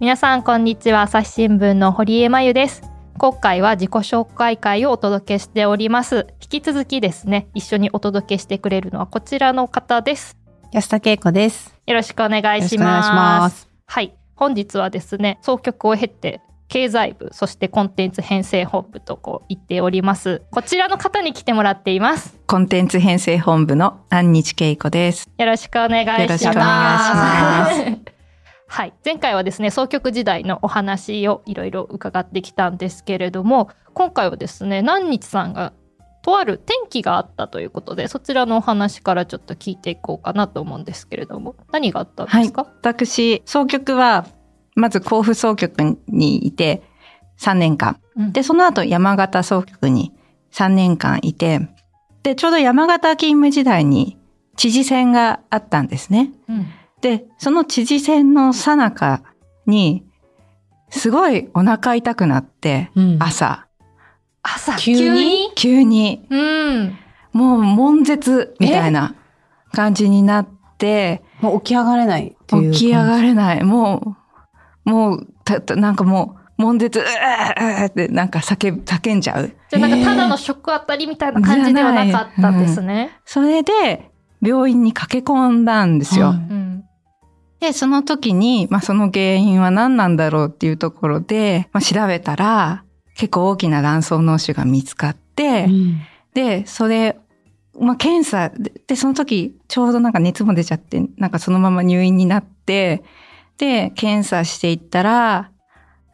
皆さんこんにちは。朝日新聞の堀江真由です。今回は自己紹介会をお届けしております。引き続きですね一緒にお届けしてくれるのはこちらの方です。安田恵子です。よろしくお願いします。はい。本日はですね総局を経て経済部そしてコンテンツ編成本部とこう言っております。こちらの方に来てもらっています。コンテンツ編成本部の安日恵子です。よろしくお願いします。よろしくお願いしますはい、前回はですね総局時代のお話をいろいろ伺ってきたんですけれども今回はですね南日さんがとある転機があったということでそちらのお話からちょっと聞いていこうかなと思うんですけれども何があったんですか、はい、私総局はまず甲府総局にいて3年間、うん、でその後山形総局に3年間いてでちょうど山形勤務時代に知事選があったんですね。うんで、その知事選の最中に、すごいお腹痛くなって、うん、朝。朝？急に？急に？うん。もう悶絶みたいな感じになって、もう起き上がれない。起き上がれない。もう、もう、た、たなんかもう、悶絶、うーってなんか叫叫んじゃう。じゃなんかただの食あたりみたいな感じではなかったんですね。うん、それで、病院に駆け込んだんですよ。うんで、その時に、まあ、その原因は何なんだろうっていうところで、まあ、調べたら、結構大きな卵巣脳腫が見つかって、うん、で、それ、まあ、検査で、その時、ちょうどなんか熱も出ちゃって、なんかそのまま入院になって、で、検査していったら、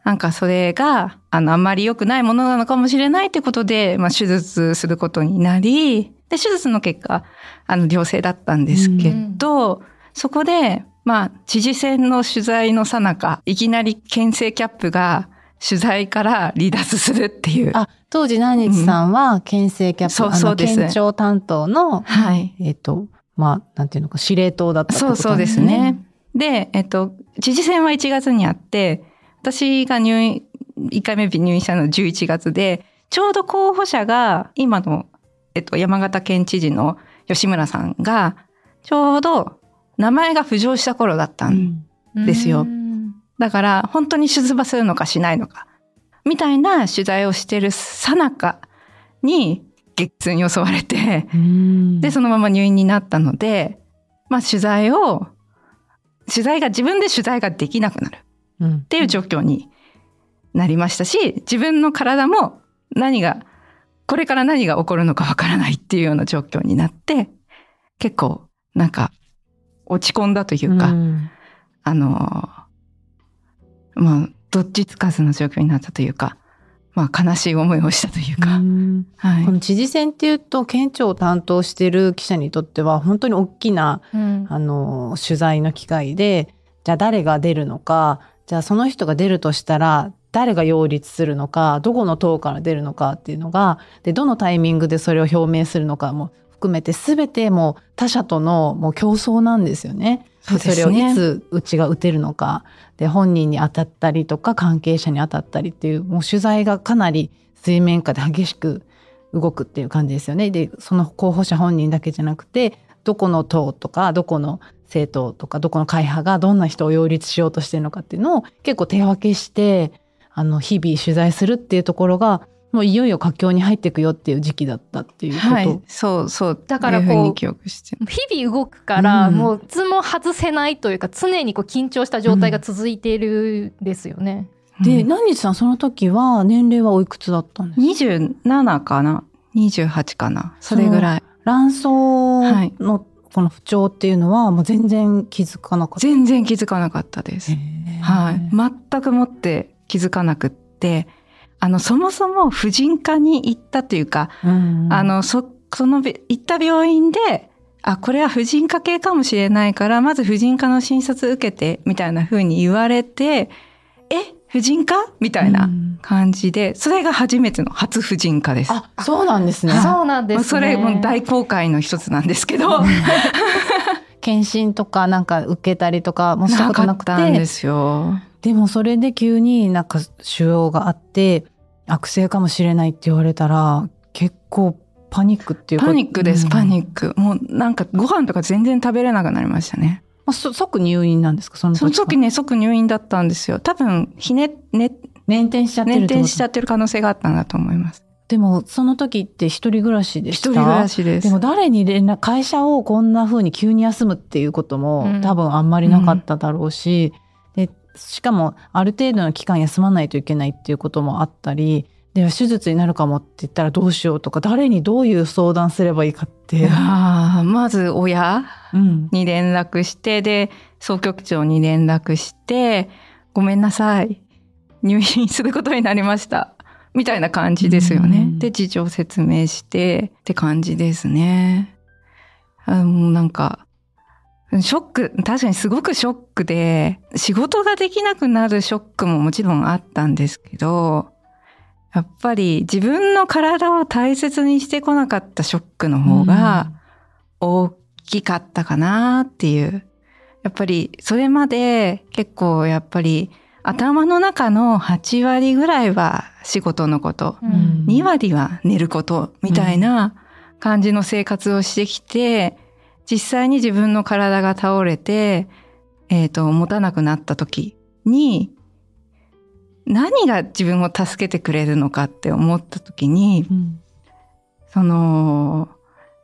なんかそれが、あの、あんまり良くないものなのかもしれないってことで、まあ、手術することになり、で、手術の結果、あの、良性だったんですけど、うん、そこで、まあ、知事選の取材のさなか、いきなり県政キャップが取材から離脱するっていう。あ、当時何日さんは県政キャップ、うん、そうそうです。県庁担当の、はい。えっ、と、まあ、なんていうのか、司令塔だったってことですね。そうそうですね。で、えっ、と、知事選は1月にあって、私が入院、1回目入院したのは11月で、ちょうど候補者が、今の、えっと、山形県知事の吉村さんが、ちょうど名前が浮上した頃だったんですよ。うん、だから本当に出馬するのかしないのか、みたいな取材をしてるさなかに激痛に襲われて、で、そのまま入院になったので、まあ取材を、取材が自分で取材ができなくなる。っていう状況になりましたし、自分の体も何が、これから何が起こるのかわからないっていうような状況になって、結構なんか落ち込んだというか、うん、あの、まあ、どっちつかずの状況になったというか、まあ、悲しい思いをしたというか。うはい、この知事選っていうと、県庁を担当している記者にとっては、本当に大きな、うん、あの、取材の機会で、じゃあ誰が出るのか、じゃあその人が出るとしたら、誰が擁立するのか、どこの党から出るのかっていうのが、で、どのタイミングでそれを表明するのかも含めて全てもう他者とのもう競争なんですよね。そねそれをいつうちが打てるのかで本人に当たったりとか関係者に当たったりっていうもう取材がかなり水面下で激しく動くっていう感じですよね。でその候補者本人だけじゃなくてどこの党とかどこの政党とかどこの会派がどんな人を擁立しようとしてるのかっていうのを結構手分けしてあの日々取材するっていうところがもういよいよ佳境に入っていくよっていう時期だったっていうこと。はい、そうそう。だからこう、日々動くから、もういつも外せないというか、常にこう緊張した状態が続いているんですよね。うん、で、何日さんその時は年齢はおいくつだったんですか ?27 かな ?28 かなそれぐらい。卵巣のこの不調っていうのはもう全然気づかなかった全然気づかなかったです。はい。全くもって気づかなくって、あの、そもそも婦人科に行ったというか、うんうん、あの、そ、その、行った病院で、あ、これは婦人科系かもしれないから、まず婦人科の診察受けて、みたいな風に言われて、え、婦人科？みたいな感じで、それが初めての初婦人科です。あ、そうなんですね。そうなんですね。それも大公開の一つなんですけど。検診とかなんか受けたりとかもしたことなくて。なかったんですよ。でもそれで急になんか腫瘍があって悪性かもしれないって言われたら結構パニックっていうパニックです、パニック。もうなんかご飯とか全然食べれなくなりましたね。そ即入院なんですか？その時その時ね、即入院だったんですよ。多分、ひね、ね、捻転しちゃってる転しちゃってる可能性があったんだと思います。でも、その時って一人暮らしでした？一人暮らしです。でも誰に連絡、会社をこんな風に急に休むっていうことも、うん多分あんまりなかっただろうし、で、しかもある程度の期間休まないといけないっていうこともあったり、で、手術になるかもって言ったらどうしようとか、誰にどういう相談すればいいかって。まず親うん。に連絡して、で、総局長に連絡して、ごめんなさい。入院することになりました。みたいな感じですよね。うんで、事情説明してって感じですね。あもうなんか、ショック、確かにすごくショックで、仕事ができなくなるショックももちろんあったんですけど、やっぱり自分の体を大切にしてこなかったショックの方が大きかったかなっていう。やっぱりそれまで結構やっぱり頭の中の8割ぐらいは仕事のこと、うん。2割は寝ることみたいな感じの生活をしてきて、実際に自分の体が倒れて、えっ、と、持たなくなった時に、何が自分を助けてくれるのかって思った時に、うん。その、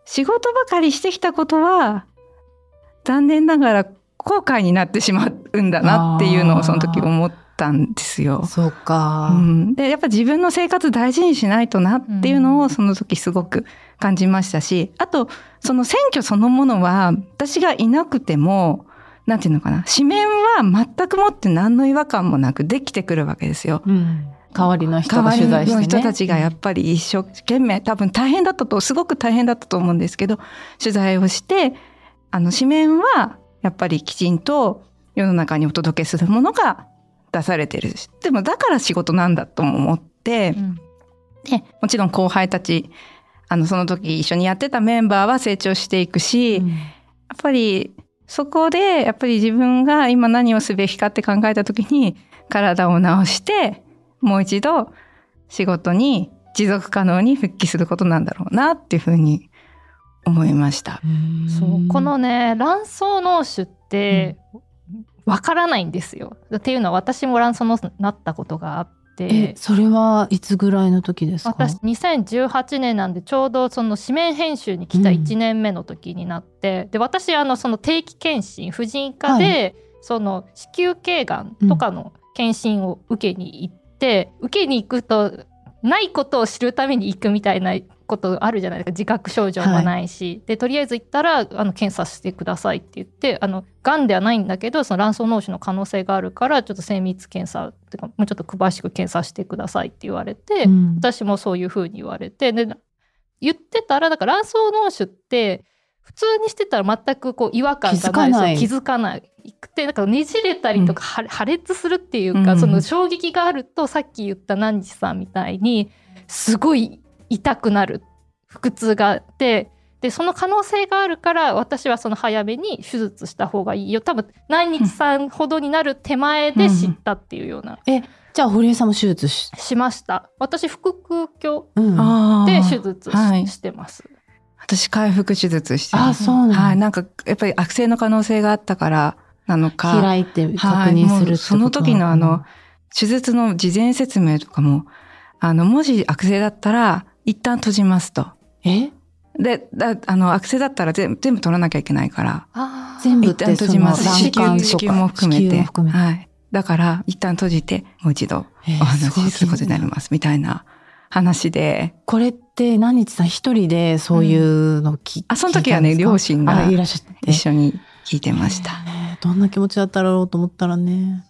仕事ばかりしてきたことは、残念ながら後悔になってしまうんだなっていうのをその時思ったんですよ。そうか。うん、でやっぱ自分の生活大事にしないとなっていうのをその時すごく感じましたし、あとその選挙そのものは私がいなくてもなんていうのかな紙面は全くもって何の違和感もなくできてくるわけですよ。うん代わりの人が取材して、ね。の人たちがやっぱり一生懸命多分大変だったとすごく大変だったと思うんですけど取材をしてあの紙面はやっぱりきちんと世の中にお届けするものが出されてる。しでもだから仕事なんだとも思って、うん。でもちろん後輩たちあのその時一緒にやってたメンバーは成長していくし、うん。やっぱりそこでやっぱり自分が今何をすべきかって考えた時に体を治してもう一度仕事に持続可能に復帰することなんだろうなっていうふうに思いました。そうこのね卵巣脳腫ってわからないんですよ。っていうのは私も卵巣脳腫になったことがあって。え、それはいつぐらいの時ですか？私2018年なんでちょうどその紙面編集に来た1年目の時になって、で私あのその定期検診婦人科で、その子宮頸がんとかの検診を受けに行って、受けに行くとないことを知るために行くみたいなことあるじゃないですか。自覚症状もないし、でとりあえず行ったらあの検査してくださいって言ってあのがんではないんだけどその卵巣脳腫の可能性があるからちょっと精密検査っていうかもうちょっと詳しく検査してくださいって言われて、うん。私もそういうふうに言われてで言ってたらだから卵巣脳腫って普通にしてたら全くこう違和感がない。気づかない。そう気づかない。くてなんかねじれたりとか破破裂するっていうか、うん。その衝撃があるとさっき言った何日さんみたいにすごい痛くなる腹痛があってでその可能性があるから私はその早めに手術した方がいいよ。多分何日さんほどになる手前で知ったっていうような、じゃあ堀江さんも手術し、しました。私腹腔鏡でー。手術し,、はい。してます。私回復手術してあます。そうなんだ。はい、なんかやっぱり悪性の可能性があったからなのか。開いて確はい認するってこともうその時のあの、手術の事前説明とかもあのもし悪性だったら一旦閉じますと。え？でだあの悪性だったら全部全部取らなきゃいけないから。あー。全部っ一旦閉じます。子宮子宮も含めて。含めて。はい、だから一旦閉じてもう一度えーお話しすることになります。みたいな話で。これって何日さん一人でそういうの聞,、あその時はね両親が一緒に聞いてました。えーどんな気持ちだったろうと思ったらね。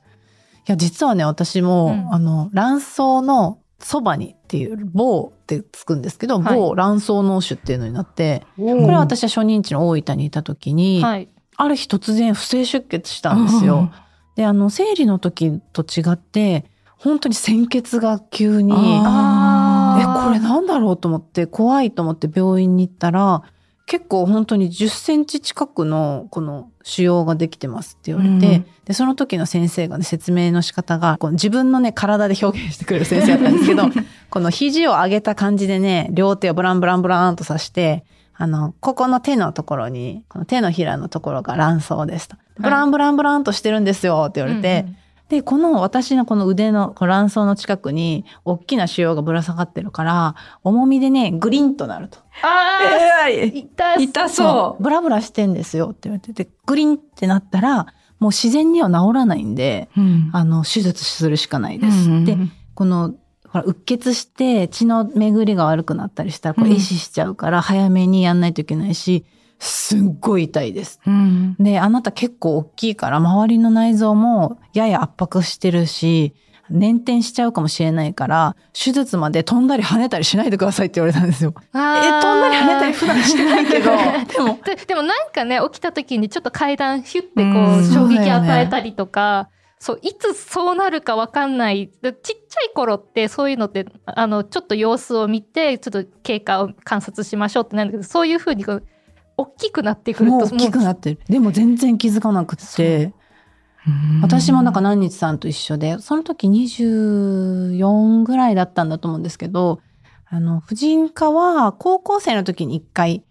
いや、実はね、私も、うん。あの、卵巣のそばにっていう、棒ってつくんですけど、はい。某卵巣脳腫っていうのになって、ここれは私は初任地の大分にいた時に、はい。ある日突然不正出血したんですよ。で、あの、生理の時と違って、本当に鮮血が急に、え、これなんだろうと思って、怖いと思って病院に行ったら、結構本当に10センチ近くのこの腫瘍ができてますって言われて、うんで、その時の先生がね、説明の仕方が、こう自分のね、体で表現してくれる先生だったんですけど、この肘を上げた感じでね、両手をブランブランブランとさして、あの、ここの手のところに、この手のひらのところが卵巣ですと。ブランブランブランとしてるんですよって言われて、で、この私のこの腕の卵巣の近くに大きな腫瘍がぶら下がってるから、重みでね、グリンとなると。ああ、え痛そう。痛そう。ブラブラしてんですよって言われてて、グリンってなったら、もう自然には治らないんで、うんあの、手術するしかないです。うんで、この、ほら、うっ血して血の巡りが悪くなったりしたら、これうん壊死しちゃうから、早めにやんないといけないし、すっごい痛いです。うん。で、あなた結構大きいから、周りの内臓もやや圧迫してるし、捻転しちゃうかもしれないから、手術まで飛んだり跳ねたりしないでくださいって言われたんですよ。え、飛んだり跳ねたり普段してないけど、でも、ででもなんかね起きた時にちょっと階段ヒュッてこう衝撃与えたりとか、そういつそうなるかわかんない。でちっちゃい頃ってそういうのってあのちょっと様子を見てちょっと経過を観察しましょうってなるんだけどそういうふうにこう大きくなってくると大きくなってる。でも全然気づかなくって、私もなんか何日さんと一緒で、その時24ぐらいだったんだと思うんですけど、あの、婦人科は高校生の時に一回、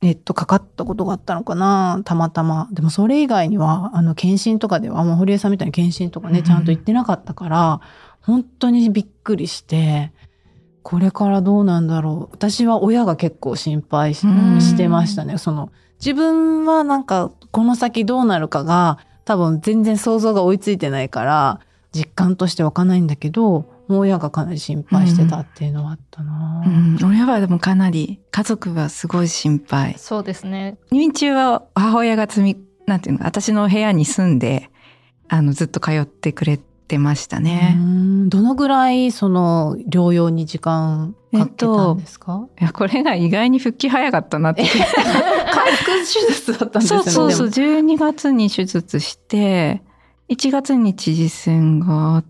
えっと、かかったことがあったのかなたまたま。でもそれ以外には、あの、検診とかでは、もう堀江さんみたいに検診とかね、うんちゃんと行ってなかったから、本当にびっくりして、これからどうなんだろう。私は親が結構心配してましたね。その、自分はなんか、この先どうなるかが、多分全然想像が追いついてないから、実感としてわかんないんだけど、もう親がかなり心配してたっていうのはあったな、うん、親はでもかなり家族はすごい心配。そうですね。入院中は母親が積みなんていうの私の部屋に住んであのずっと通ってくれてましたね、うん。どのぐらいその療養に時間かけたんですか、いやこれが意外に復帰早かったなって。回復手術だったんですよね。そうそうそうでも。12月に手術して1月に知事選があっ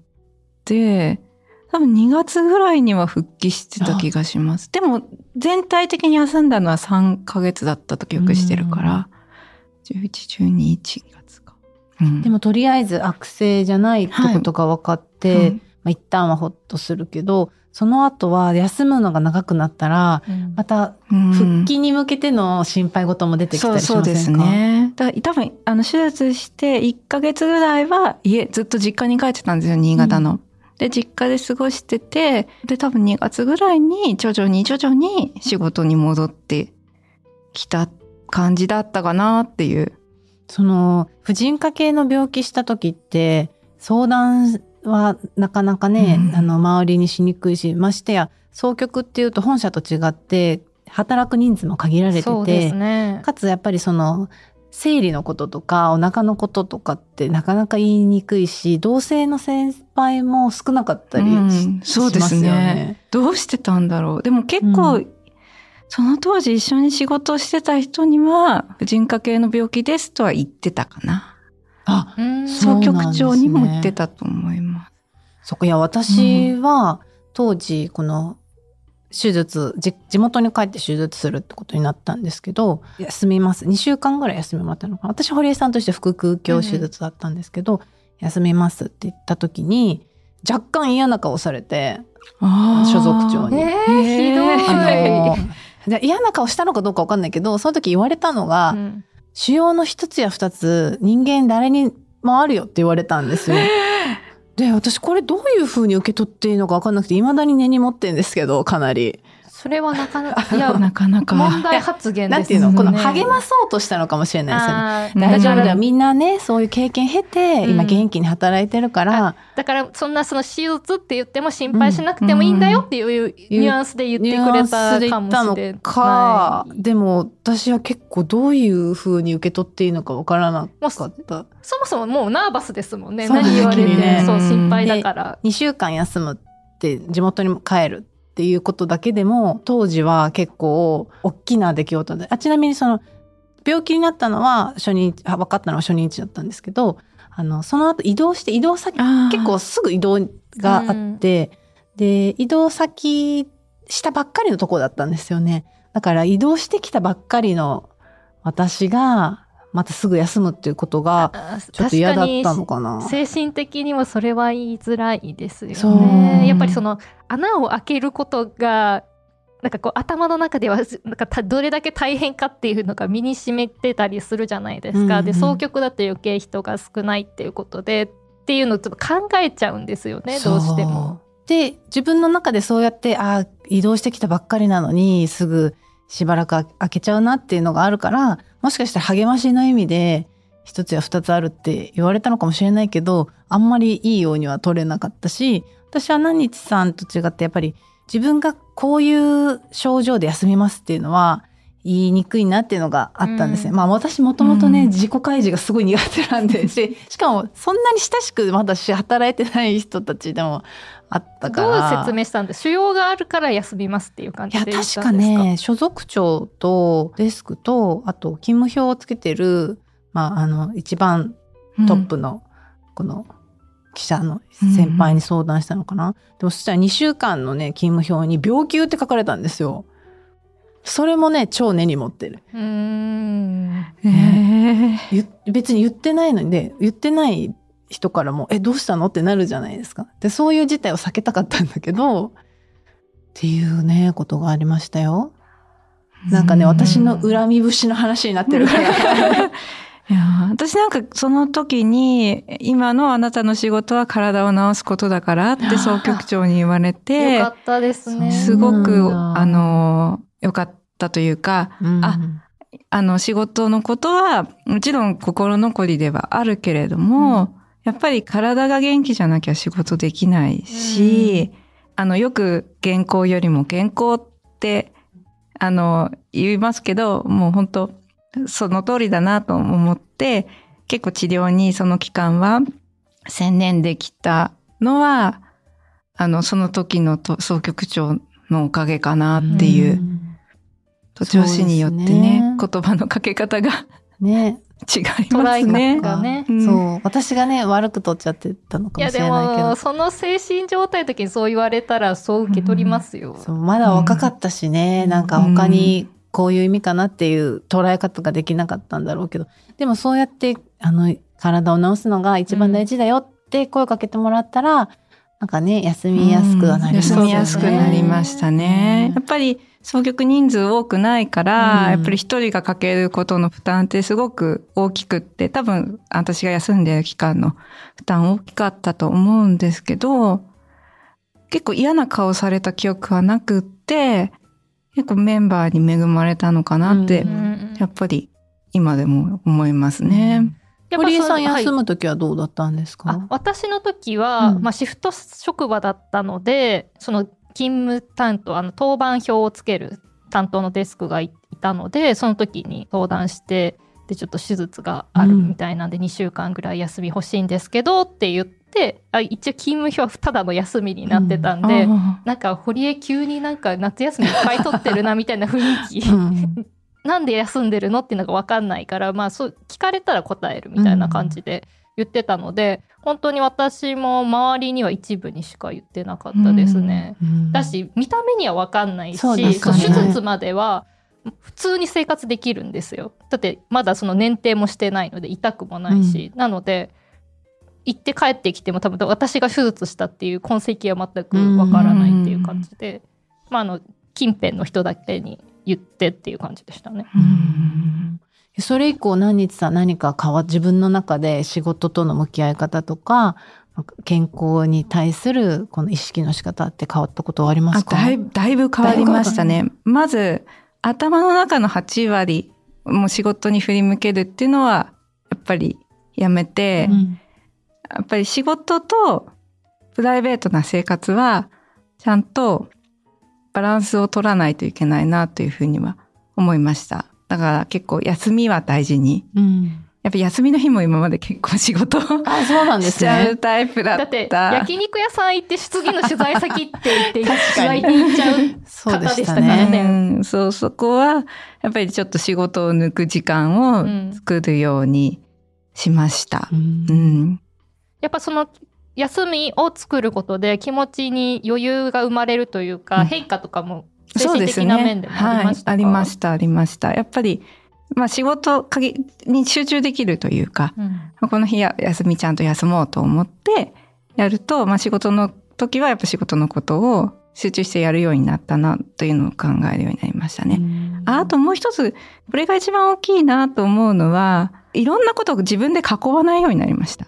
て多分2月ぐらいには復帰してた気がします。でも全体的に休んだのは3ヶ月だったと記憶してるから。1112月。か、うんでもとりあえず悪性じゃないってことが分かって、はいまあ、一旦はほっとするけど、その後は休むのが長くなったら、またうん復帰に向けての心配事も出てきたそうりしそうですませんか、ね。だから多分あの手術して1ヶ月ぐらいは家ずっと実家に帰ってたんですよ新潟の。で実家で過ごしててで多分2月ぐらいに徐々に徐々に仕事に戻ってきた感じだったかなっていう。その婦人科系の病気した時って相談はなかなかね、うん。あの周りにしにくいしましてや双極っていうと本社と違って働く人数も限られてて、すね。かつやっぱりその生理のこととかお腹のこととかってなかなか言いにくいし同性の先輩も少なかったりし,、うん。そうですね。しますよね。どうしてたんだろう。でも結構、うその当時一緒に仕事してた人には婦人科系の病気ですとは言ってたかな。あ総局長にも言ってたと思います。そこいや私は当時この手術じ地元に帰って手術するってことになったんですけど休みます2週間ぐらい休みもらったのかな私堀江さんとして腹腔鏡手術だったんですけど、休みますって言った時に若干嫌な顔されて所属長にえー、ひどい。で嫌な顔したのかどうかわかんないけどその時言われたのが、うん腫瘍の一つや二つ人間誰にもあるよって言われたんですよ。で私これどういう風に受け取っていいのか分かんなくていまだに根に持ってんですけどかなり。それはなかなか いやなかなか。問題発言ですなんていうの？このね励まそうとしたのかもしれないですよね。大丈夫だよみんなねそういう経験経て今うん元気に働いてるから、だからそんなその手術って言っても心配しなくてもいいんだよっていうニュアンスで言ってくれたかもしれない。かでも私は結構どういう風に受け取っていいのか分からなかった。そもそももうナーバスですもんね。そう何言われても、ねそう心配だから。2週間休むって地元に帰るっていうことだけでも当時は結構大きな出来事であちなみにその病気になったのは初日あ分かったのは初日だったんですけどあのその後移動して移動先結構すぐ移動があって、で移動先したばっかりのとこだったんですよね。だから移動してきたばっかりの私がまたすぐ休むっていうことがあちょっと嫌だったのかな。精神的にもそれは言いづらいですよね。やっぱりその穴を開けることがなんかこう頭の中ではなんかどれだけ大変かっていうのが身に染めてたりするじゃないですか。うんうん、で総局だと余計人が少ないっていうことでっていうのをちょっと考えちゃうんですよねどうしても。で自分の中でそうやってあ移動してきたばっかりなのにすぐしばらく開けちゃうなっていうのがあるからもしかしたら励ましの意味で一つや二つあるって言われたのかもしれないけどあんまりいいようには取れなかったし私は何日さんと違ってやっぱり自分がこういう症状で休みますっていうのは言いにくいなっていうのがあったんですね。うん、まあ私もともとね、うん、自己開示がすごい苦手なんで、しかもそんなに親しくまだ働いてない人たちでもあったから。どう説明したんです腫瘍があるから休みますっていう感じでいや、確かね、所属長とデスクと、あと勤務表をつけてる、まああの、一番トップの、この、記者の先輩に相談したのかな、うん、でもそしたら2週間のね勤務表に病休って書かれたんですよ。それもね超根に持ってる。うん、えー、別に言ってないのにね言ってない人からも「えどうしたの?」ってなるじゃないですか。でそういう事態を避けたかったんだけどっていうねことがありましたよ。なんかね私の恨み節の話になってるから いや私なんかその時に今のあなたの仕事は体を治すことだからって総局長に言われてよかったですねすごくあのよかったというか、うん、ああの仕事のことはもちろん心残りではあるけれども、うん、やっぱり体が元気じゃなきゃ仕事できないし、うん、あのよく健康よりも健康ってあの言いますけどもう本当その通りだなと思って、結構治療にその期間は専念できたのは、あの、その時の総局長のおかげかなっていう、途中市によってね、ね。言葉のかけ方がね、違いますね。ね、うん、そう。私がね、悪く取っちゃってたのかもしれないけど。いやでも、その精神状態の時にそう言われたら、そう受け取りますよ。うん、そう、まだ若かったしね、うん、なんか他にこういう意味かなっていう捉え方ができなかったんだろうけど、でもそうやって、あの、体を治すのが一番大事だよって声をかけてもらったら、うん、なんかね、休みやすくはなりますね、休みやすくなりましたね。やっぱり、総局人数多くないから、うん、やっぱり一人がかけることの負担ってすごく大きくって、多分私が休んでる期間の負担大きかったと思うんですけど、結構嫌な顔された記憶はなくって、結構メンバーに恵まれたのかなって、やっぱり今でも思いますね。堀江さん休む時はどうだったんですか、はい、私の時は、うん、まあ、シフト職場だったのでその勤務担当あの当番表をつける担当のデスクがいたのでその時に相談してでちょっと手術があるみたいなんで2週間ぐらい休み欲しいんですけどって言って、あ一応勤務表はただの休みになってたんで、うん、なんか堀江急になんか夏休みいっぱい取ってるなみたいな雰囲気、うん、なんで休んでるのっていうのが分かんないからまあそう聞かれたら答えるみたいな感じで言ってたので、うん、本当に私も周りには一部にしか言ってなかったですね。だし見た目には分かんないし、ね、手術までは普通に生活できるんですよ。だってまだその年齢もしてないので痛くもないし、なので行って帰ってきても多分私が手術したっていう痕跡は全くわからないっていう感じで、まあ、あの近辺の人だけに言ってっていう感じでしたね。それ以降何日さ何か変わ自分の中で仕事との向き合い方とか健康に対するこの意識の仕方って変わったことはありますか？だいだいぶ変わりましたね。まず頭の中の8割もう仕事に振り向けるっていうのはやっぱりやめて、うん、やっぱり仕事とプライベートな生活はちゃんとバランスを取らないといけないなというふうには思いました。だから結構休みは大事に。うん、やっぱ休みの日も今まで結構仕事あそうなんです、ね、しちゃうタイプだった。だって焼肉屋さん行って次の取材先って言って取材に行っちゃう方でしたからね。うん、そうそこはやっぱりちょっと仕事を抜く時間を作るようにしました。うん、うんやっぱその休みを作ることで気持ちに余裕が生まれるというか、うん、変化とかも精神的な面でもありましたか、ねはい、ありましたありました。やっぱりまあ仕事に集中できるというか、うん、この日や休みちゃんと休もうと思ってやると、まあ仕事の時はやっぱ仕事のことを集中してやるようになったなというのを考えるようになりましたね。ああともう一つ、これが一番大きいなと思うのは、いろんなことを自分で囲わないようになりました。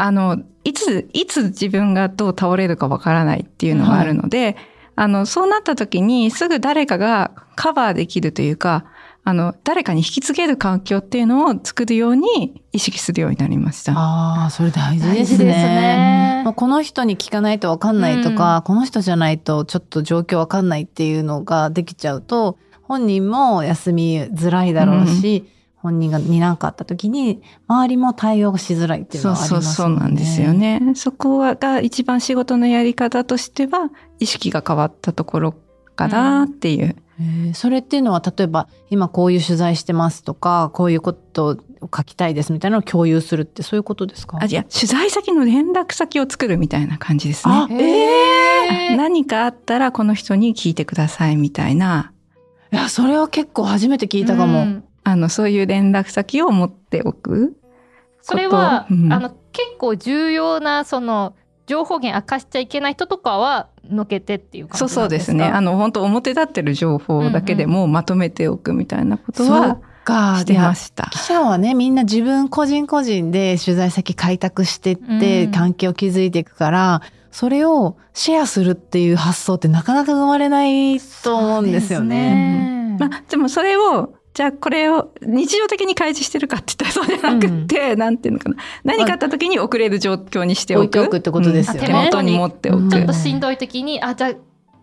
あの、いつ、いつ自分がどう倒れるかわからないっていうのがあるので、はい、あの、そうなった時にすぐ誰かがカバーできるというか、あの、誰かに引き継げる環境っていうのを作るように意識するようになりました。ああ、それ大事ですね。ですねこの人に聞かないとわかんないとか、うん、この人じゃないとちょっと状況わかんないっていうのができちゃうと、本人も休みづらいだろうし、うん本人がに何かあった時に周りも対応しづらいっていうのはありますよね。そうそうそうなんですよね。そこが一番仕事のやり方としては意識が変わったところかなっていう。うん、それっていうのは例えば今こういう取材してますとかこういうことを書きたいですみたいなのを共有するってそういうことですか？あいや取材先の連絡先を作るみたいな感じですね。えー、何かあったらこの人に聞いてくださいみたいな。いやそれは結構初めて聞いたかも。うんあの、そういう連絡先を持っておくそれは、うん、あの、結構重要な、その、情報源明かしちゃいけない人とかはのけてっていう感じそうそうですね。あの、本当表立ってる情報だけでもまとめておくみたいなことは、してました。記者はね、みんな自分個人個人で取材先開拓してって、関係を築いていくから、それをシェアするっていう発想ってなかなか生まれないと思うんですよね。ね。まあ、でもそれをじゃあこれを日常的に開示してるかって言ったらそうじゃなくて、うん、なんていうのかな。何かあった時に送れる状況にしておく。置いておくってことですよね。手元に持っておく。ちょっとしんどい時に、あ、じゃあ、っ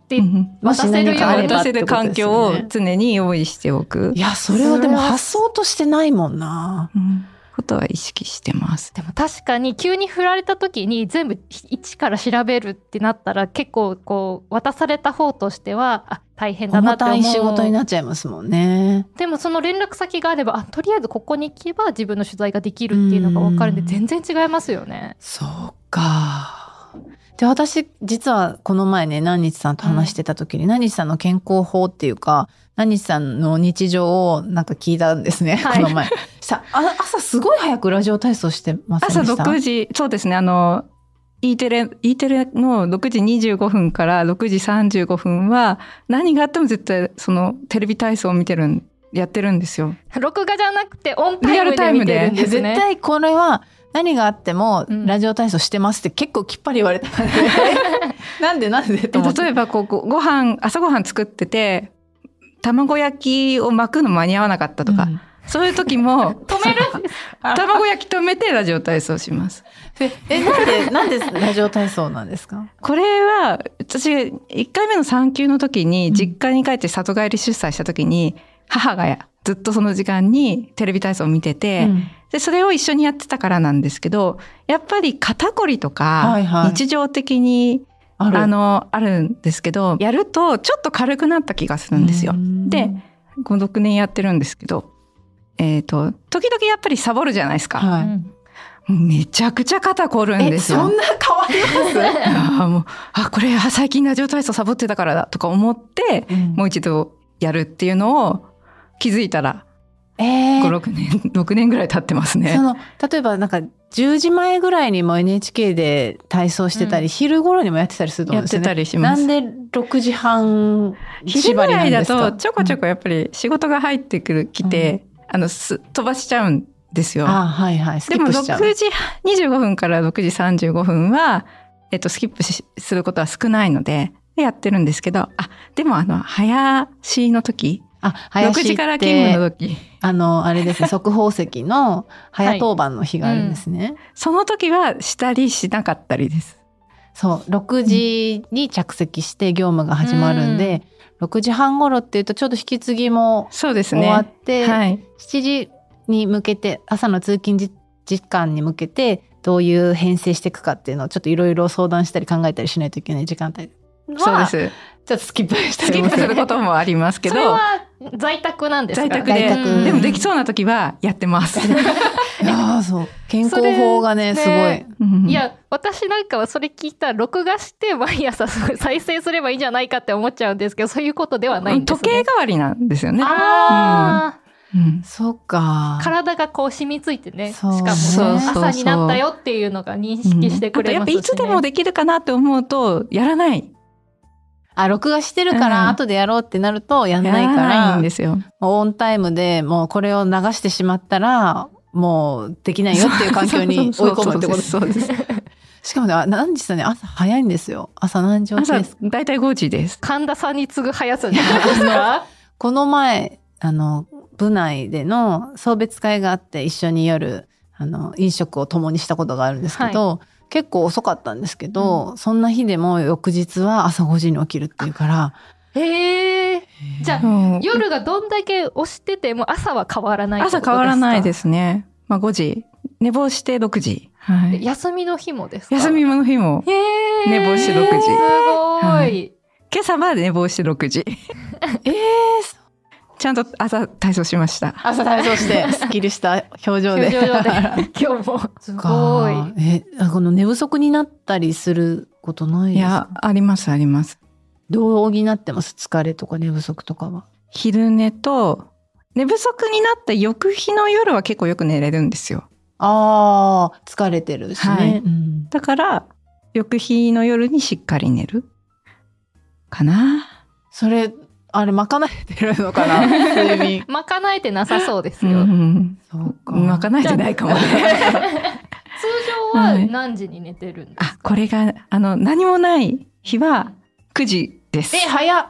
て渡せるように渡せる環境を常に用意しておく。いや、それはでも発想としてないもんな。うんことは意識してます。でも確かに急に振られた時に全部一から調べるってなったら結構こう渡された方としてはあ大変だなって思う。仕事になっちゃいますもんね。でもその連絡先があればあとりあえずここに行けば自分の取材ができるっていうのが分かるんで全然違いますよね。そうか。で私実はこの前ね何日さんと話してた時に、うん、何日さんの健康法っていうか何日さんの日常をなんか聞いたんですね、はい、この前。さ朝すごい早くラジオ体操してます朝6時。そうですねあの E テレ E テレの6時25分から6時35分は何があっても絶対そのテレビ体操を見てるんやってるんですよ。録画じゃなくてオンタイムで見てるんですね。絶対これは何があっても、ラジオ体操してますって結構きっぱり言われたんで、なんでなんで例えばこう、ご飯、朝ごはん作ってて、卵焼きを巻くの間に合わなかったとか、うん、そういう時も、止める卵焼き止めてラジオ体操します。え、なんで、なんでラジオ体操なんですか？これは、私、1回目の産休の時に、実家に帰って里帰り出産した時に、母がずっとその時間にテレビ体操を見てて、うん、で、それを一緒にやってたからなんですけど、やっぱり肩こりとか、日常的に、あの、あるんですけど、やるとちょっと軽くなった気がするんですよ。で、5、6年やってるんですけど、えっ、ー、と、時々やっぱりサボるじゃないですか。はい、めちゃくちゃ肩凝るんですよ。そんな変わります？あもうあ、これ最近ラジオ体操サボってたからだとか思って、うん、もう一度やるっていうのを気づいたら、えー、5、6年、6年ぐらい経ってますね。その、例えばなんか10時前ぐらいにも NHK で体操してたり、うん、昼頃にもやってたりすると思うんですよね。やってたりします。なんで6時半昼ぐらいだとちょこちょこやっぱり仕事が入ってくる、来て、うん、あの、す飛ばしちゃうんですよ。あはいはい。でも6時25分から6時35分は、えっと、スキップすることは少ないので、やってるんですけど、あ、でもあの、早しの時、あ、早6時から勤務の時。あの、あれですね、速報席の早当番の日があるんですね、はい。うん、その時はしたりしなかったりです。そう、6時に着席して業務が始まるんで、うん、6時半頃っていうとちょっと引き継ぎも終わって、ねはい、7時に向けて、朝の通勤時間に向けて、どういう編成していくかっていうのをちょっといろいろ相談したり考えたりしないといけない時間帯そうです。ちょっとスキップしたり、ね、スキップすることもありますけど。それは在宅なんですか？在宅で。でもできそうな時はやってます。いやそう。健康法がね、すごい。いや、私なんかはそれ聞いたら、録画して毎朝再生すればいいんじゃないかって思っちゃうんですけど、そういうことではないんですね。時計代わりなんですよね。ああ。うん、そっか。体がこう染みついてね。しかもね朝になったよっていうのが認識してくれますし、ね、やっぱいつでもできるかなって思うと、やらないあ、録画してるかうんら後でやろうってなるとやんないかやらないら、んですよ。オンタイムでもうこれを流してしまったら、もうできないよっていう環境に 追い込むってことそうです。しかもね、あ何時さんね、朝早いんですよ。朝何時起き朝ですか、だいたい5時です。神田さんに次ぐ速さじゃないですか？この前、あの、部内での送別会があって一緒に夜、あの、飲食を共にしたことがあるんですけど、結構遅かったんですけど、そんな日でも翌日は朝5時に起きるっていうから、へえじゃあうん夜がどんだけ押してても朝は変わらない朝ですか？変わらないですね。まあ5時。寝坊して6時。はい。休みの日もですか？休みの日も。寝坊して6時すごい、はい今朝は寝坊して6時。えー、ちゃんと朝体操しました。朝体操して、スッキリした表情で。表情で 今日も すごいかえ、あこの寝不足になったりすることないですか？いや、ありますあります。どう補ってます？疲れとか寝不足とかは。昼寝と、寝不足になった翌日の夜は結構よく寝れるんですよ。ああ、疲れてるしね。はいうんだから、翌日の夜にしっかり寝るかな。それ、あれ、賄えてるのかな？睡眠。賄えてなさそうですうよ、ん。そうか。まかないてないかもね。通常は何時に寝てるんですあか、、これが、あの、何もない日は9時ですえ、。早っ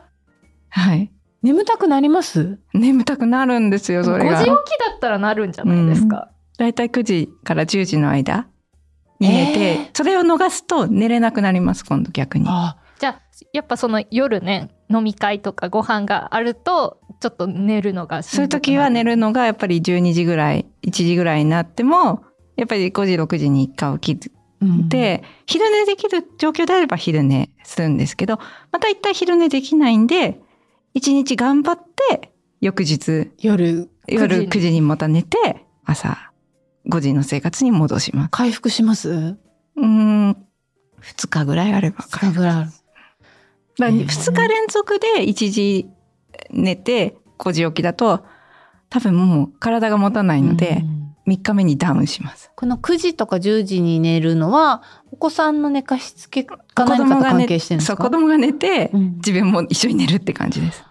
はい。眠たくなります？眠たくなるんですよ、それ5が時起。きだったらなるんじゃないですか、だいたい9時から10時の間に寝て、えーそれを逃すと寝れなくなります、今度逆に。あじゃあやっぱその夜ね飲み会とかご飯があるとちょっと寝るのがそういう時は寝るのがやっぱり12時ぐらい、1時ぐらいになっても、やっぱり5時、6時に1回起きうん。て、昼寝できる状況であれば昼寝するんですけど、また一旦昼寝できないんで、1日頑張って、翌日、夜、夜9 9時にまた寝て、朝5時の生活に戻します。回復します？うーん、2日ぐらいあれば二日ぐらいある。だへー2日連続で1時寝て5時起きだと多分もう体が持たないのでうん3日目にダウンします。この9時とか10時に寝るのは、お子さんの寝かしつけか何かと関係してるんですか？そう子供が寝てうん自分も一緒に寝るって感じです。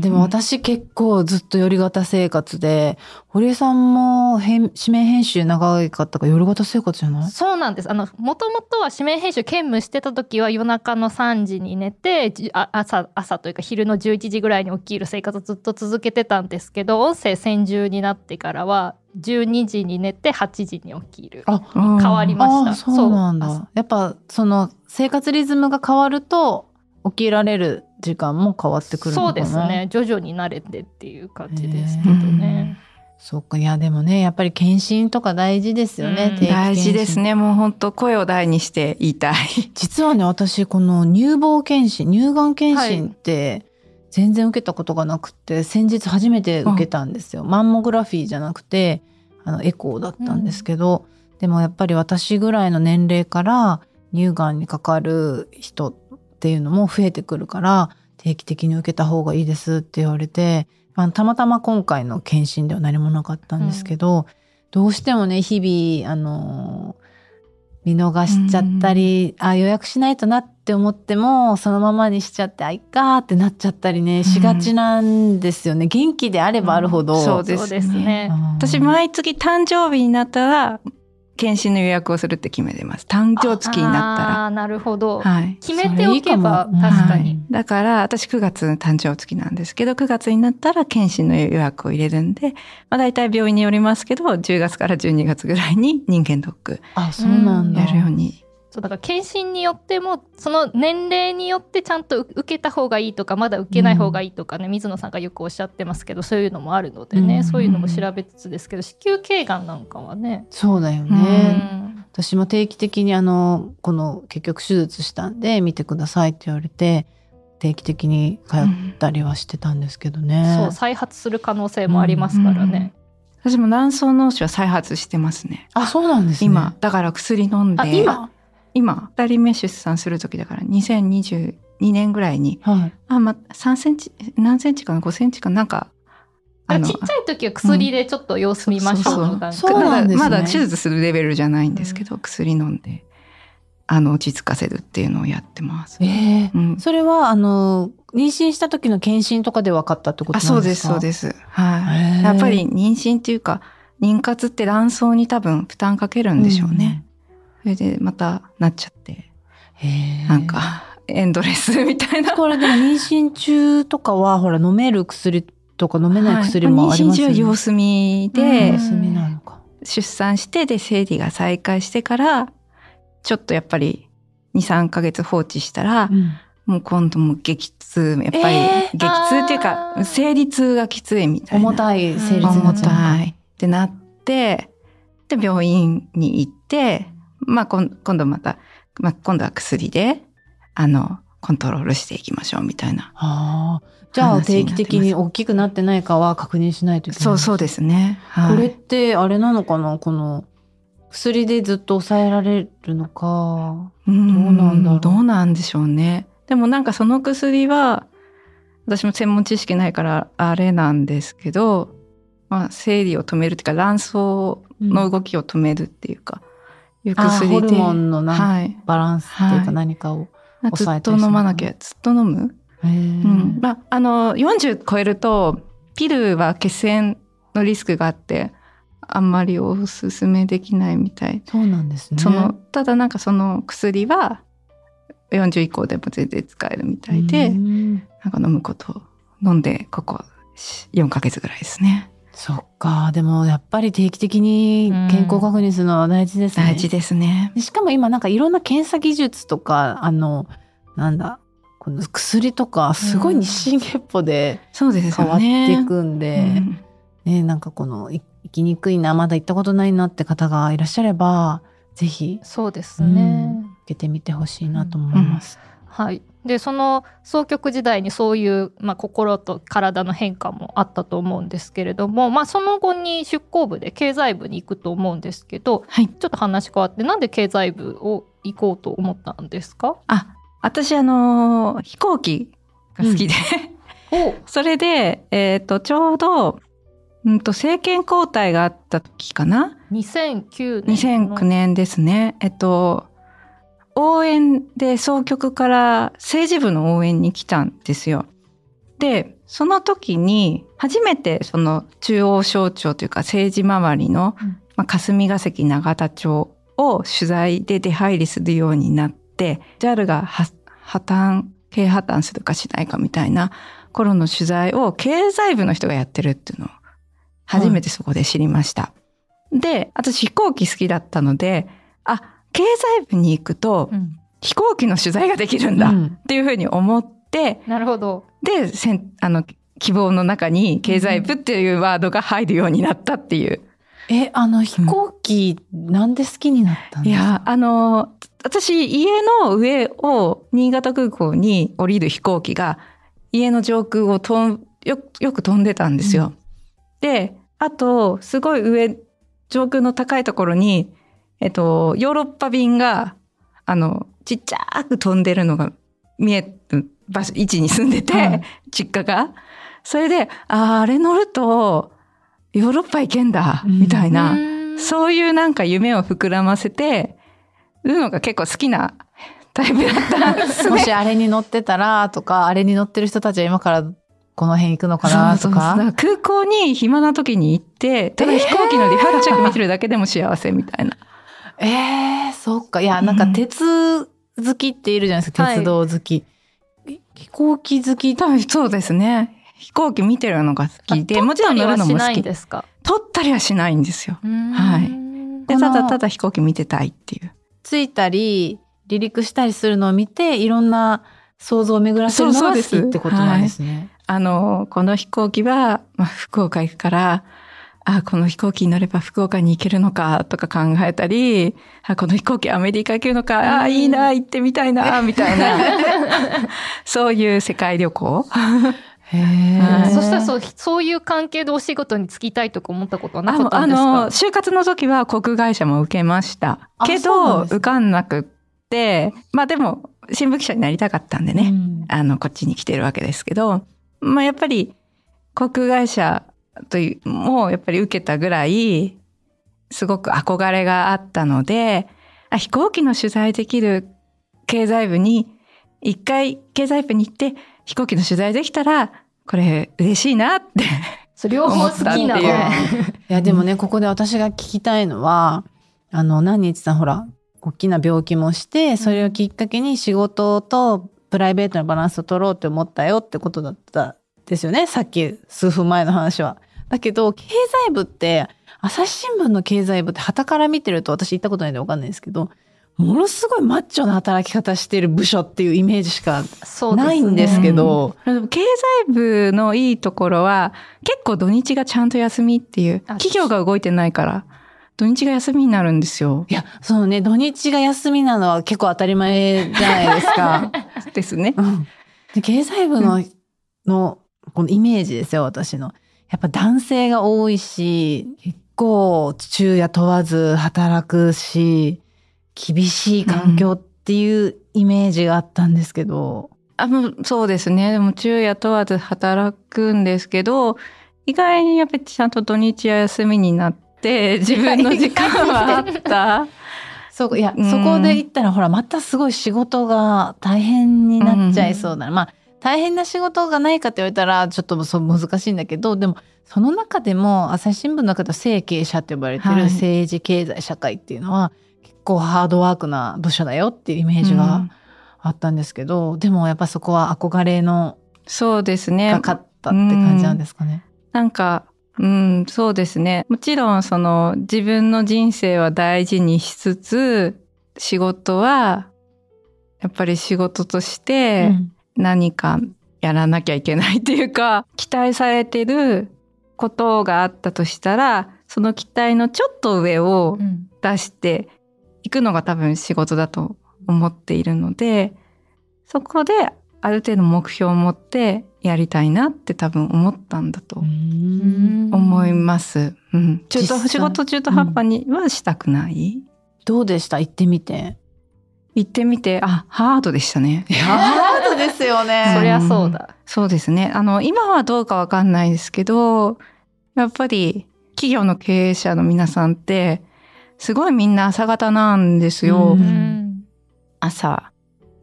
でも私結構ずっと夜型生活で、堀江さんも編指名編集長かったから夜型生活じゃない？そうなんです。あの、もともとは指名編集兼務してた時は夜中の3時に寝て、じあ朝、朝というか昼の11時ぐらいに起きる生活をずっと続けてたんですけど、音声専従になってからは12時に寝て8時に起きる。あ、変変わりましたそうなんだ。やっぱその生活リズムが変わると起きられる時間も変わってくるのかなそうです。ね。徐々に慣れてっていう感じですけどね。そうか。いやでもね、やっぱり検診とか大事ですよね。うん大事です。ね。もう本当声を大にして言いたい。実はね、私この乳房検診、乳がん検診って全然受けたことがなくて、先日初めて受けたんですよ。マンモグラフィーじゃなくて、あのエコーだったんですけど、でもやっぱり私ぐらいの年齢から乳がんにかかる人っていうのも増えてくるから、定期的に受けた方がいいですって言われて、まあ、たまたま今回の検診では何もなかったんですけど、どうしてもね、日々、あの見逃しちゃったり、あ予約しないとなって思ってもそのままにしちゃってあいっかーってなっちゃったりねしがちなんですよね、元気であればあるほど、うん。そうですね。うん私毎月誕生日になったら検診の予約をするって決めてます。誕生月になああー、なるほど。ったら。はい。決めておけばいいかも確かに。うんだから私9月の誕生月なんですけど9月になったら検診の予約を入れるんで、まあ、大体病院によりますけど10月から12月ぐらいに人間ドックあそうなんだ、やるように。そうだから検診によってもその年齢によってちゃんと受けた方がいいとかまだ受けない方がいいとかね、水野さんがよくおっしゃってますけどそういうのもあるのでね、うん。そういうのも調べつつですけど子宮頸がんなんかはね、そうだようね、ん。私も定期的にあのこの結局手術したんで見てくださいって言われて定期的に通ったりはしてたんですけどね、そう再発する可能性もありますからね。私も卵巣脳腫は再発してますね。あそうなんですね。今、だから薬飲んで、あ今？今、二人目出産する時だから2022年ぐらいに、はいあ、ま、3センチ、何センチかな ?5 センチかななんか、だからちっちゃい時は薬でちょっと様子見ましょうの段階そうなまだ手術するレベルじゃないんですけど、薬飲んで。あの、落ち着かせるっていうのをやってます。ええうん。それは、あの、妊娠した時の検診とかで分かったってことですか？そうです、そうです。はい。へーやっぱり妊娠っていうか、妊活って卵巣に多分負担かけるんでしょうね。それでまたなっちゃって、なん。か、エンドレスみたいな。これでも妊娠中とかは、ほら、飲める薬とか飲めない薬もありますよね。はい妊娠中は様子見うんで様、子見なのか。出産して、で、生理が再開してから、ちょっとやっぱり、2、3ヶ月放置したら、うんもう今度も激痛、やっぱり、えー激痛っていうか生理痛がきついみたいな。重たい生理痛重たいってなって、で、病院に行って、まあ、今度また、まあ、今度は薬で、あの、コントロールしていきましょうみたいな。ああ。じゃあ定期的に大きくなってないかは確認しないといけない。そうそうですね。はい、これってあれなのかな？この薬でずっと抑えられるのか？どうなんだろう？どうなんでしょうね。でもなんかその薬は、私も専門知識ないからあれなんですけど、まあ、生理を止めるっていうか卵巣の動きを止めるっていうか、いうあ薬で。ホルモンのはい。バランスっていうかはい何かを。ずっと飲まなきゃ、ずっと飲む？うん。まあ、あの、40超えると、ピルは血栓のリスクがあって、あんまりおすすめできないみたい。そうなんですね。その、ただなんかその薬は、40以降でも全然使えるみたいで、うんなんか飲むことを飲んで、ここ4ヶ月ぐらいですね。そっか。でもやっぱり定期的に健康確認するのは大事ですね。大事ですね。しかも今なんかいろんな検査技術とか、あの、なんだ、この薬とかすごい日進月歩でそうです変わって。いくんで、うんね、なんかこのい生きにくいな、まだ行ったことないなって方がいらっしゃれば、ぜひそうですね。受けてみてほしいなと思います。はい。で、その双極時代にそういう、まあ、心と体の変化もあったと思うんですけれども、まあ、その後に出向部で経済部に行くと思うんですけど、はい。ちょっと話変わって、なんで経済部を行こうと思ったんですか？あ、私あのー飛行機が好きで、お それで、えっ、と、ちょうど、うんと、政権交代があった時かな？2009年の。2009年ですね。えっと、応援で総局から政治部の応援に来たんですよ。で、その時に初めてその中央省庁というか政治周りの、うんまあ、霞が関永田町を取材で出入りするようになって、JAL がは破綻、経営破綻するかしないかみたいな頃の取材を経済部の人がやってるっていうのを初めてそこで知りました。で、私飛行機好きだったので、あ、経済部に行くとうん飛行機の取材ができるんだっうんていうふうに思って、なるほど。で、せんあの、希望の中に経済部っていうワードが入るようになったっていう。え、あの飛行機、なんで好きになったんですか？いや、あの、私、家の上を新潟空港に降りる飛行機が、家の上空を飛んよよく飛んでたんですよ。で、あと、すごい上、上空の高いところに、えっと、ヨーロッパ便が、あの、ちっちゃく飛んでるのが見える場所、位置に住んでて、はい実家が。それで、あーあれ乗ると、ヨーロッパ行けんだ、うんみたいな。うんそういうなんか夢を膨らませて、るのが結構好きなタイプだったんですね。もしあれに乗ってたらとか、あれに乗ってる人たちは今からこの辺行くのかなとそうそうそう。空港に暇な時に行って、ただ飛行機の離発着見てるだけでも幸せみたいな。ええそっか。いや、なんか鉄好きっているじゃないですか、はい鉄道好き。飛行機好き多分そうですね。飛行機見てるのが好きで、もちろん乗るのも好き。ですか？撮ったりはしないんですよ。はいいで、ただただ飛行機見てたいっていう。着いたり、離陸したりするのを見て、いろんな想像を巡らせるのが好きってことなんですね。あの、この飛行機は、まあ、福岡行くから、あ、この飛行機に乗れば福岡に行けるのかとか考えたり、あ、この飛行機アメリカ行けるのか、あ、いいな、行ってみたいな、みたいな。そういう世界旅行。へ。そしたらそうそういう関係でお仕事に就きたいとか思ったことはなかったあんですか？の、就活の時は航空会社も受けました。あけど、受かんなくって、まあでも、新聞記者になりたかったんでね。うんあの、こっちに来てるわけですけど、まあやっぱり航空会社という、もうやっぱり受けたぐらい、すごく憧れがあったので、あ飛行機の取材できる経済部に、一回経済部に行って飛行機の取材できたら、これ嬉しいなって。それ両方好きなの。思ったねいやでもね、ここで私が聞きたいのはあの何日さんほら大きな病気もしてそれをきっかけに仕事とプライベートのバランスを取ろうって思ったよってことだったんですよねさっき数分前の話は。だけど経済部って朝日新聞の経済部って旗から見てると私行ったことないんで分かんないですけどものすごいマッチョな働き方してる部署っていうイメージしかないんですけど。でも経済部のいいところは、結構土日がちゃんと休みっていう、あ企業が動いてないから、土日が休みになるんですよ。いや、そうね、土日が休みなのは結構当たり前じゃないですか。ですね。うんで経済部の,、のこのイメージですよ私の。やっぱ男性が多いし結構昼夜問わず働くし厳しい環境っていうイメージがあったんですけど、あもうそうですね。でも昼夜問わず働くんですけど、意外にやっぱりちゃんと土日や休みになって、自分の時間はあった。そういや、うんそこで言ったらほらまたすごい仕事が大変になっちゃいそうだな、まあ大変な仕事がないかって言われたらちょっとそう難しいんだけどでもその中でも朝日新聞の中では政経社って呼ばれてるはい政治経済社会っていうのは結構ハードワークな部署だよっていうイメージがうんあったんですけど、でもやっぱそこは憧れのそうですねが。勝ったって感じなんですかね。なんか、うん、そうですね。もちろん、その、自分の人生は大事にしつつ、仕事は、やっぱり仕事としてうん何かやらなきゃいけないっていうか、期待されてることがあったとしたら、その期待のちょっと上をうん出していくのが多分仕事だと思っているので、そこである程度目標を持ってやりたいなって多分思ったんだと思います。うん。中途、仕事中途半端にはしたくない？どうでした？行ってみて。行ってみて、あ、ハードでしたね。ですよねそりゃそうだ。そうですね。あの、今はどうかわかんないですけど、やっぱり企業の経営者の皆さんって、すごいみんな朝方なんですよ。朝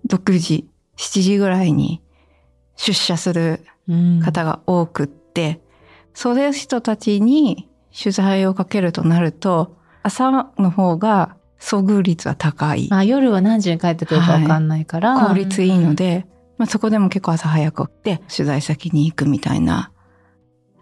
6時、7時ぐらいに出社するうん方が多くって、そういう人たちに取材をかけるとなると、朝の方が遭遇率は高い。まあ夜は何時に帰ってくるかわかんないから、効率いいので、まあ、そこでも結構朝早く起きて取材先に行くみたいな。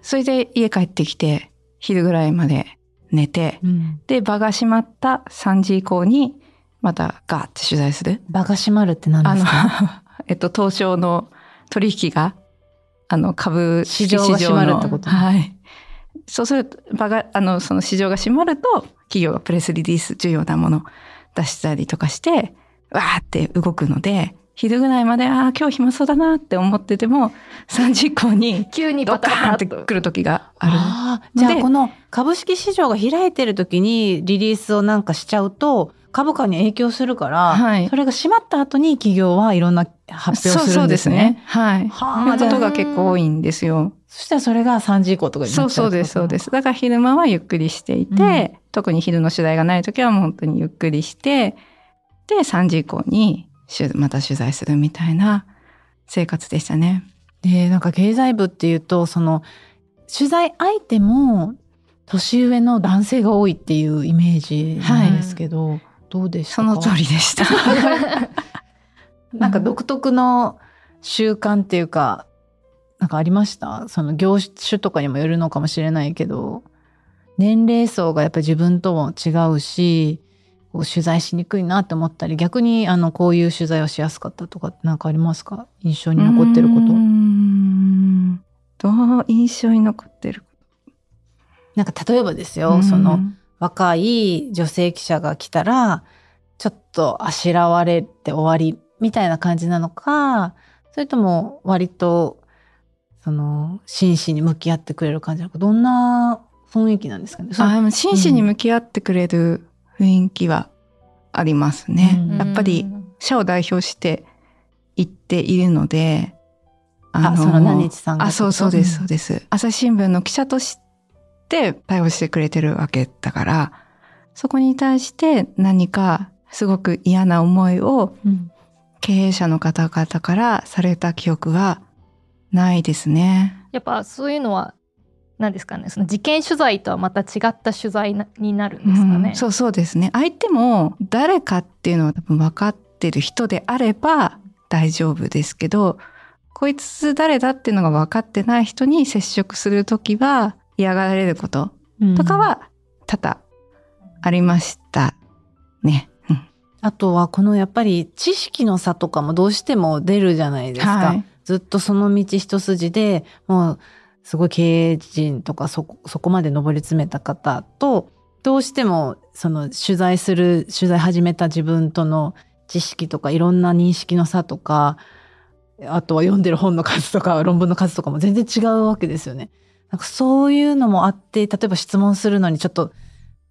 それで家帰ってきて昼ぐらいまで寝て、うんで、場が閉まった3時以降にまたガーって取材する。場が閉まるって何ですか、えっと、東証の取引が、あの、株式市場が閉まるってことはい。そうすると、場が、あの、その市場が閉まると、企業がプレスリリース重要なものを出したりとかして、わーって動くので、昼ぐらいまで、ああ、今日暇そうだなって思ってても、3時以降に、急にドカバターンって来る時がある。じゃあでこの株式市場が開いてる時にリリースをなんかしちゃうと株価に影響するから、はいそれが閉まった後に企業はいろんな発表するんですね。そうそうですね。はい。はあ、ことが結構多いんですよ。そしたらそれが3時以降とかになっちゃそうそうです、そうです。だから昼間はゆっくりしていて、特に昼の取材がない時はもう本当にゆっくりして、で、3時以降にまた取材するみたいな生活でしたね。でなんか経済部っていうとその取材相手も年上の男性が多いっていうイメージなんですけど、どうでしたか？その通りでした。なんか独特の習慣っていうか、なんかありました？その業種とかにもよるのかもしれないけど、年齢層がやっぱり自分とも違うし、こう取材しにくいなって思ったり、逆にあのこういう取材をしやすかったとかってなんかありますか？印象に残ってること。どう印象に残ってる？なんか例えばですよ、その若い女性記者が来たら、ちょっとあしらわれて終わりみたいな感じなのか、それとも割と、その、真摯に向き合ってくれる感じなのか、どんな雰囲気なんですかね？あ真摯に向き合ってくれる雰囲気はありますね。うんやっぱり社を代表して行っているので、あ、その何日さんが。あ、そうそうです、そうです。朝日新聞の記者として対応してくれてるわけだから、そこに対して何かすごく嫌な思いを経営者の方々からされた記憶はないですね。やっぱそういうのは何ですかねその事件取材とはまた違った取材になるんですかね、うん、そうそうですね。相手も誰かっていうのは多分分かってる人であれば大丈夫ですけどこいつ誰だっていうのが分かってない人に接触する時は嫌がられることとかは多々ありましたね。うん、あとはこのやっぱり知識の差とかもどうしても出るじゃないですか。はい、ずっとその道一筋でもうすごい経営陣とかそこまで上り詰めた方とどうしてもその取材する取材始めた自分との知識とかいろんな認識の差とかあとは読んでる本の数とか論文の数とかも全然違うわけですよね。なんかそういうのもあって例えば質問するのにちょっと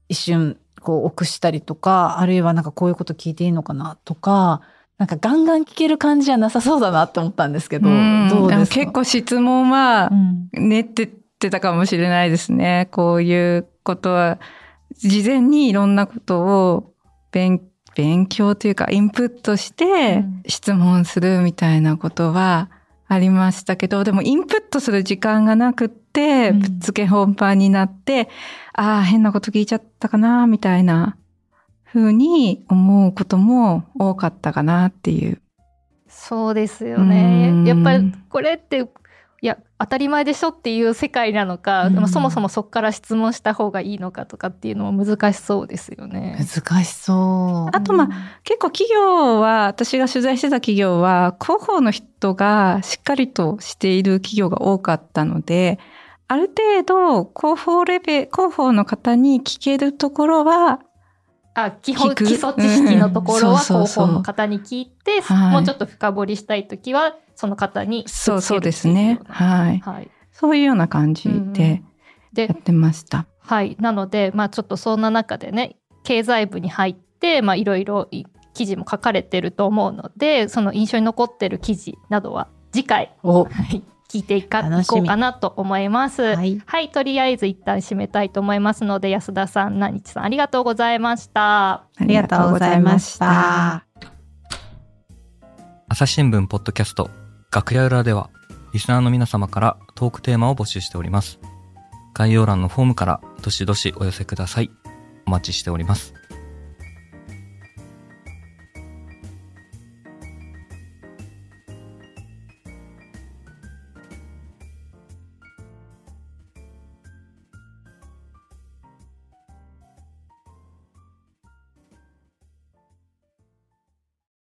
一瞬こう臆したりとかあるいはなんかこういうこと聞いていいのかなとかなんかガンガン聞ける感じじゃなさそうだなって思ったんですけど、うどうですか？結構質問は練ってってたかもしれないですね。こういうことは、事前にいろんなことを勉勉強というかインプットして質問するみたいなことはありましたけど、でもインプットする時間がなくって、ぶっつけ本番になって、うん、ああ、変なこと聞いちゃったかな、みたいなふうに思うことも多かったかなっていう。そうですよね。やっぱりこれっていや当たり前でしょっていう世界なのか、うん、そもそもそこから質問した方がいいのかとかっていうのも難しそうですよね。難しそう。あとまあ、うん、結構企業は私が取材してた企業は広報の人がしっかりとしている企業が多かったのである程度広報レベ広報の方に聞けるところはあ基本基礎知識のところは広報の方に聞いて、もうちょっと深掘りしたい時はその方にそうそうですね。はい、はい、そういうような感じでやってました、うん、はい。なのでまあちょっとそんな中でね経済部に入ってまあいろいろ記事も書かれてると思うのでその印象に残ってる記事などは次回、はい、聞いていこうかなと思います。はい、はい、とりあえず一旦締めたいと思いますので、安田さん、なにちさん、ありがとうございました。ありがとうございました。朝日新聞ポッドキャスト、楽屋裏では、リスナーの皆様からトークテーマを募集しております。概要欄のフォームからどしどしお寄せください。お待ちしております。